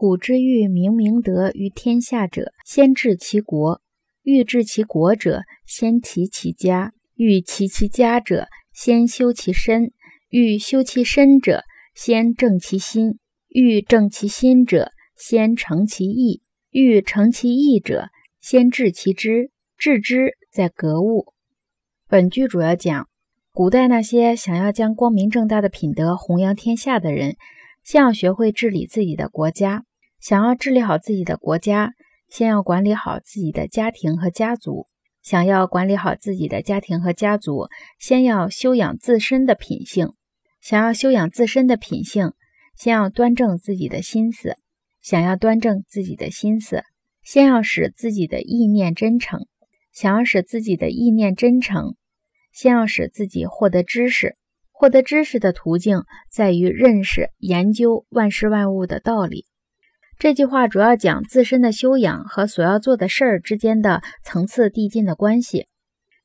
古之欲明明德于天下者，先治其国；欲治其国者，先齐其家；欲齐其家者，先修其身；欲修其身者，先正其心；欲正其心者，先诚其意；欲诚其意者，先治其知。治之在格物。本句主要讲古代那些想要将光明正大的品德弘扬天下的人，先要学会治理自己的国家。想要治理好自己的国家，先要管理好自己的家庭和家族；想要管理好自己的家庭和家族，先要修养自身的品性；想要修养自身的品性，先要端正自己的心思；想要端正自己的心思，先要使自己的意念真诚；想要使自己的意念真诚，先要使自己获得知识。获得知识的途径在于认识、研究万事万物的道理。这句话主要讲自身的修养和所要做的事儿之间的层次递进的关系。